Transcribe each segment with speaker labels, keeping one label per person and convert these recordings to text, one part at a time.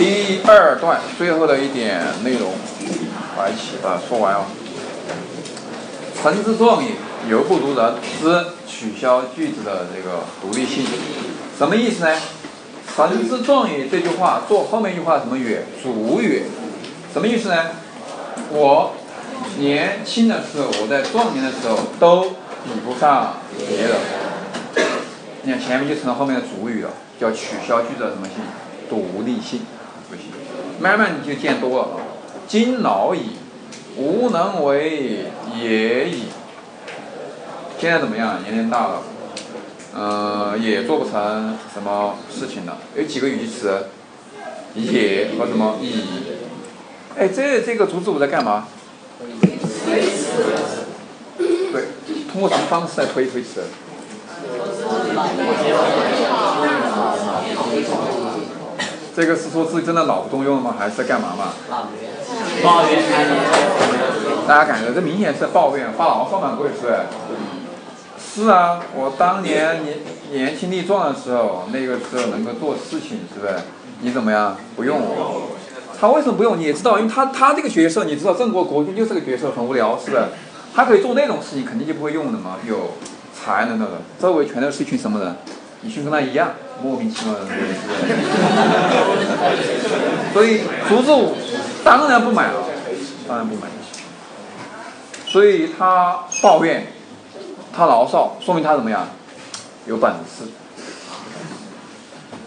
Speaker 1: 第二段最后的一点内容，把一起把它说完哦。臣之壮也，犹不如人。之取消句子的这个独立性，什么意思呢？臣之壮也这句话做后面一句话什么语？主语，什么意思呢？我年轻的时候，我在壮年的时候都比不上别人。你看前面就成了后面的主语了，叫取消句子的什么性？独立性，慢慢你就见多了。今老矣，无能为也已。现在怎么样？年龄大了，呃，也做不成什么事情了。有几个语气词？也和什么已？哎，这这个竹子我在干嘛？对，通过什么方式来推推词？这个是说自己真的脑不动用了吗？还是在干嘛嘛？
Speaker 2: 抱怨。
Speaker 1: 大家感觉这明显是抱怨，发牢骚嘛，各位是？是啊，我当年年年轻力壮的时候，那个时候能够做事情，是不是？你怎么样？不用我。他为什么不用？你也知道，因为他他这个角色，你知道郑国国君就是个角色，很无聊，是不是？他可以做那种事情，肯定就不会用的嘛。有才能的人，周围全都是一群什么人？一群跟他一样莫名其妙的人，是所以竹子舞当然不买了，当然不买。所以他抱怨。他牢骚，说明他怎么样？有本事。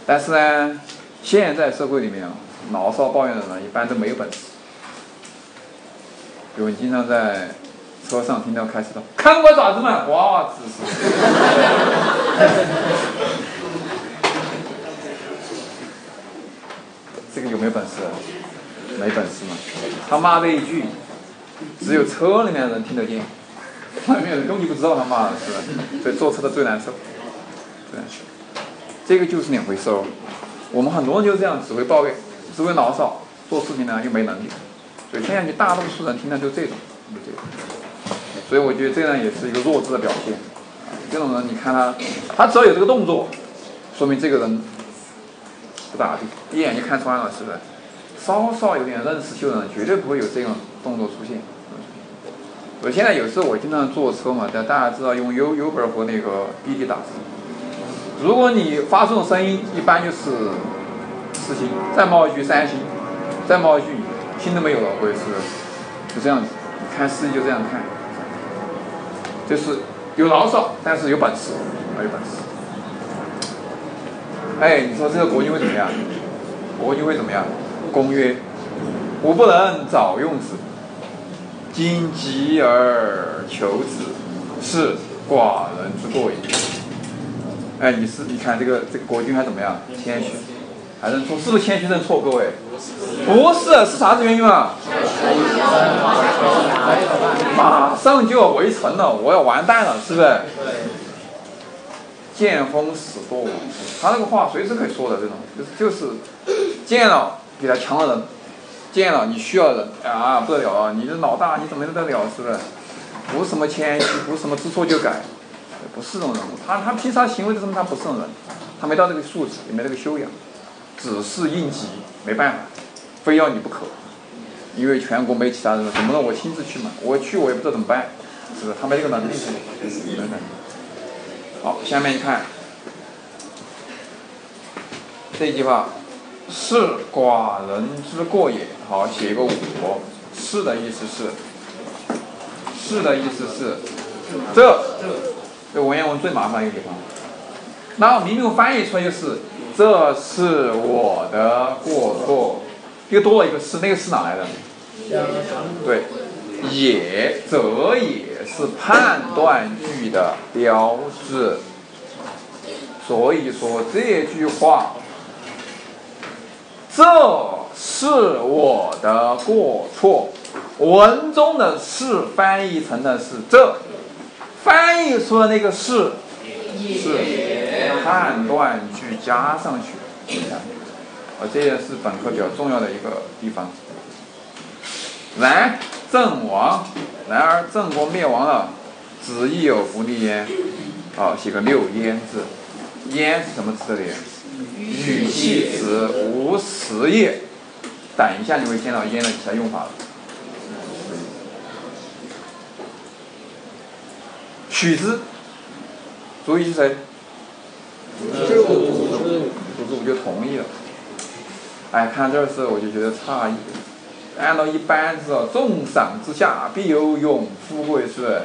Speaker 1: 但是呢，现在社会里面，牢骚抱怨的人一般都没有本事。比如你经常在车上听到开车的，看我爪子嘛，哇，姿势。这个有没本事？没本事嘛。他骂这一句，只有车里面的人听得见。外面人根本就不知道他骂的是吧？所以坐车的最难受，对，这个就是两回事哦。我们很多人就这样，只会抱怨，只会牢骚，做事情呢又没能力。所以现在你大多数人听的就这种，就这种。所以我觉得这样也是一个弱智的表现。这种人，你看他，他只要有这个动作，说明这个人不咋地，一眼就看穿了，是不是？稍稍有点认识秀的人，绝对不会有这种动作出现。我现在有时候我经常坐车嘛，但大家知道用 U Uber 和那个滴滴打车。如果你发出的声音，一般就是四星，再冒一句三星，再冒一句星都没有了，或者是就这样子。你看司机就这样看，就是有牢骚，但是有本事，没有本事。哎，你说这个国君会怎么样？国君会怎么样？公曰：吾不能早用子。今急而求子，是寡人之过也。哎，你是你看这个这个国君还怎么样？谦虚，还认错？是不是谦虚认错？各位，不是，是啥子原因嘛？马上就要围城了，我要完蛋了，是不是？见风使舵嘛，他那个话随时可以说的，这种就是就是见了比他强的人。见了你需要人啊不得了啊！你这老大你怎么得了是不是？不是什么谦虚，不是什么知错就改，不是这种人物。他他凭啥行为就证明他不是这种人？他没到这个素质，也没这个修养，只是应急，没办法，非要你不可。因为全国没其他人，怎么了我亲自去嘛？我去我也不知道怎么办，是不是？他没这个能力，没能力。好，下面你看这句话。是寡人之过也。好，写一个我。是的意思是，是的意思是，这这文言文最麻烦一个地方。那明明翻译出来就是，这是我的过错，又多了一个是，那个是哪来的？对，也则也是判断句的标志。所以说这句话。这是我的过错。文中的是翻译成的是这，翻译出的那个是是判断句加上去。啊，这也是本科比较重要的一个地方。然郑亡，然而郑国灭亡了，子亦有不利焉。好，写个六焉字。焉是什么字的？语气词无实业。等一下你会见到焉的其他用法了。取之，主语是谁？主之武，主之武就同意了。哎，看这儿时我就觉得诧异。按照一般是重赏之下必有勇夫贵，是不是？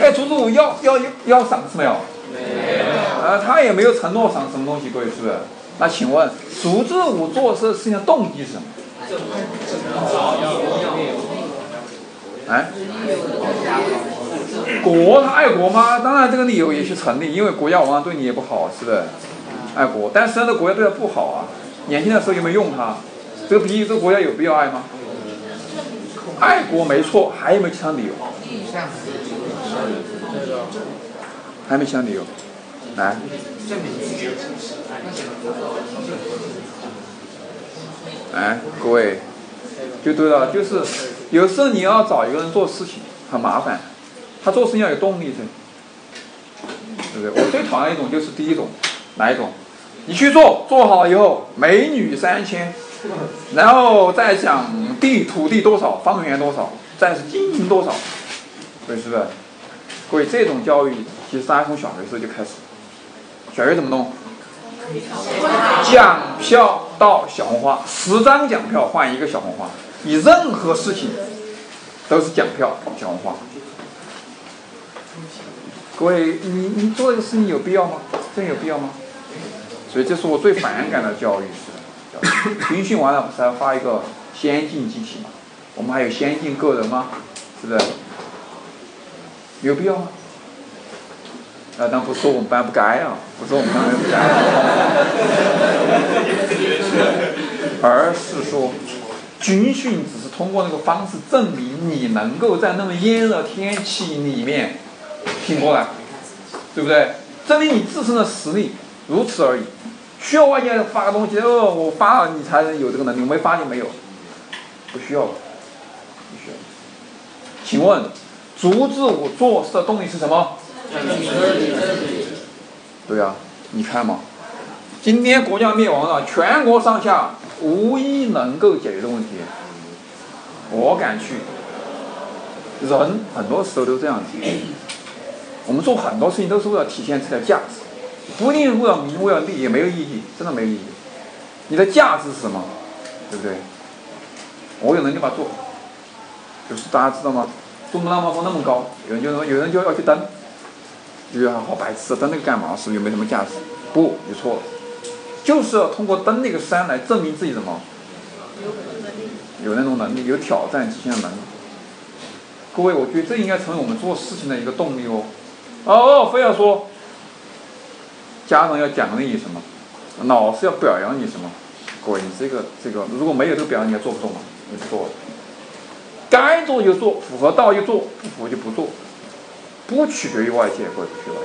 Speaker 1: 哎，主之武要要要赏赐没有？
Speaker 2: 没有。
Speaker 1: 啊，他也没有承诺赏什么东西各位，是不是？那请问，主之武做这事情的动机是什么？哎，国他爱国吗？当然这个理由也是成立，因为国家往往对你也不好，是不是？爱国，但实际上这国家对他不好啊。年轻的时候有没有用他？这个比这个国家有必要爱吗？爱国没错，还有没有其他理由？还没其他理由？来。哎，各位，就对了，就是有时候你要找一个人做事情很麻烦，他做事情要有动力的，对不对？我最讨厌一种就是第一种，哪一种？你去做，做好以后美女三千，然后再讲地土地多少，方圆多少，再是经营多少，对，是不是？各位，这种教育其实大家从小学时候就开始，小学怎么弄？奖票到小红花，十张奖票换一个小红花。你任何事情都是奖票小红花。各位，你你做这个事情有必要吗？真有必要吗？所以这是我最反感的教育是，军训完了不是要发一个先进集体吗？我们还有先进个人吗？是不是？有必要吗？啊，但不说我们班不该啊，不说我们班不该，而是说，军训只是通过那个方式证明你能够在那么炎热天气里面挺过来，对不对？证明你自身的实力，如此而已。需要外界发个东西哦，我发了你才能有这个能力，我没发就没有，不需要，不需要。请问，阻止我做事的动力是什么？对呀，你看嘛，今天国家灭亡了，全国上下无一能够解决的问题。我敢去，人很多时候都这样子。我们做很多事情都是为了体现自己的价值，不一定为了名为了利，也没有意义，真的没有意义。你的价值是什么？对不对？我有能力把它做，就是大家知道吗？珠穆朗玛峰那么高，有人就说有人就要去登。觉得好白痴，登那个干嘛？是不是又没什么价值？不，你错了，就是要通过登那个山来证明自己什么？有那种能力，有挑战极限的能力。各位，我觉得这应该成为我们做事情的一个动力哦。哦，非要说家长要奖励你什么，老师要表扬你什么？各位，你这个这个如果没有这个表扬，你还做不做嘛？你不做，该做就做，符合道就做，不符合就不做。不取决于外界，或者不取决于。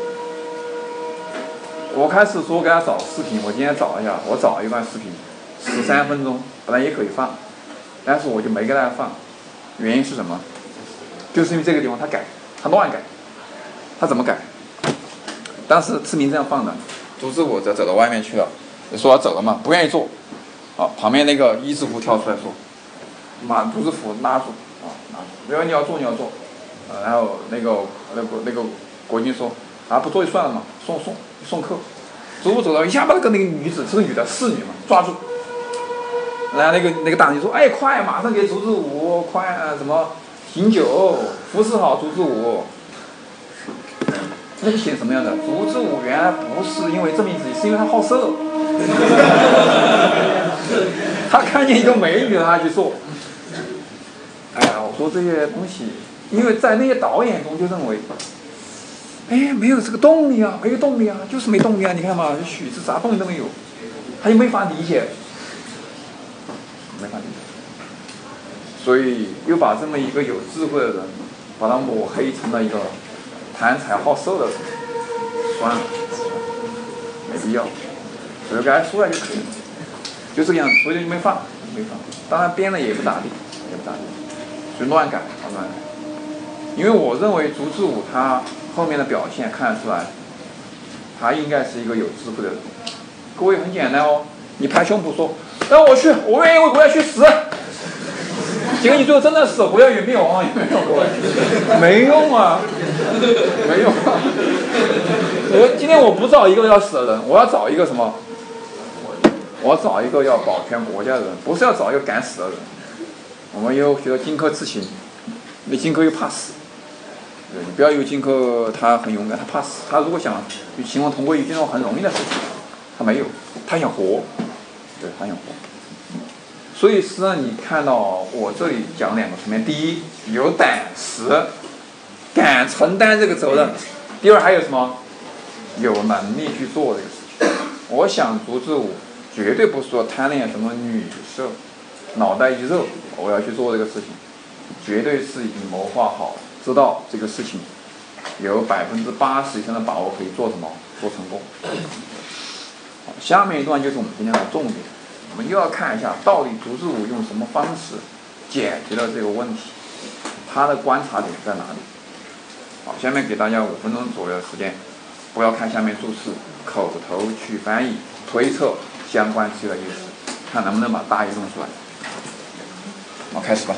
Speaker 1: 我开始说给他找视频，我今天找一下，我找一段视频，十三分钟，本来也可以放，但是我就没给大家放，原因是什么？就是因为这个地方他改，他乱改，他怎么改？当时志明这样放的，阻止我则走到外面去了，说要走了嘛，不愿意做，好，旁边那个一字符跳出来说，把杜字符拉住，啊，拉住，没有你要做你要做。然后那个那个那个国军说啊不做就算了嘛，送送送客，走着走到一下把那个那个女子是个女的侍女嘛抓住，然后那个那个大人就说哎快马上给竹子舞快什么醒酒服侍好竹子舞，那个显什么样的？竹子舞原来不是因为证明自己，是因为他好色，他看见一个美女他就做，哎呀我说这些东西。因为在那些导演中就认为，哎，没有这个动力啊，没有动力啊，就是没动力啊！你看嘛，许是啥动力都没有，他就没法理解，没法理解，所以又把这么一个有智慧的人，把他抹黑成了一个贪财好色的人，算了，没必要，所以给他出来就可以了，就这个样子，所以就没放，没放，当然编的也不咋地，也不咋地，就乱改，乱改。因为我认为竹之武他后面的表现看得出来，他应该是一个有智慧的人，各位很简单哦，你拍胸脯说，让我去，我愿意为国家去死。结果你最后真的死，国家有灭亡，有没有？没用啊，没用啊。我今天我不找一个要死的人，我要找一个什么？我要找一个要保全国家的人，不是要找一个敢死的人。我们又学到荆轲刺秦，那荆轲又怕死。对你不要以为荆轲他很勇敢，他怕死。他如果想与秦王同归于尽，那种很容易的事情，他没有，他想活，对他想活。所以实际上你看到我这里讲两个层面：第一，有胆识，敢承担这个责任；第二，还有什么？有能力去做这个事情。我想竹子舞绝对不是说贪恋什么女色，脑袋一热我要去做这个事情，绝对是已经谋划好。知道这个事情有百分之八十以上的把握可以做什么做成功。好，下面一段就是我们今天的重点，我们又要看一下到底竹子舞用什么方式解决了这个问题，他的观察点在哪里？好，下面给大家五分钟左右的时间，不要看下面注释，口头去翻译推测相关词的意思，看能不能把大意弄出来。好，开始吧。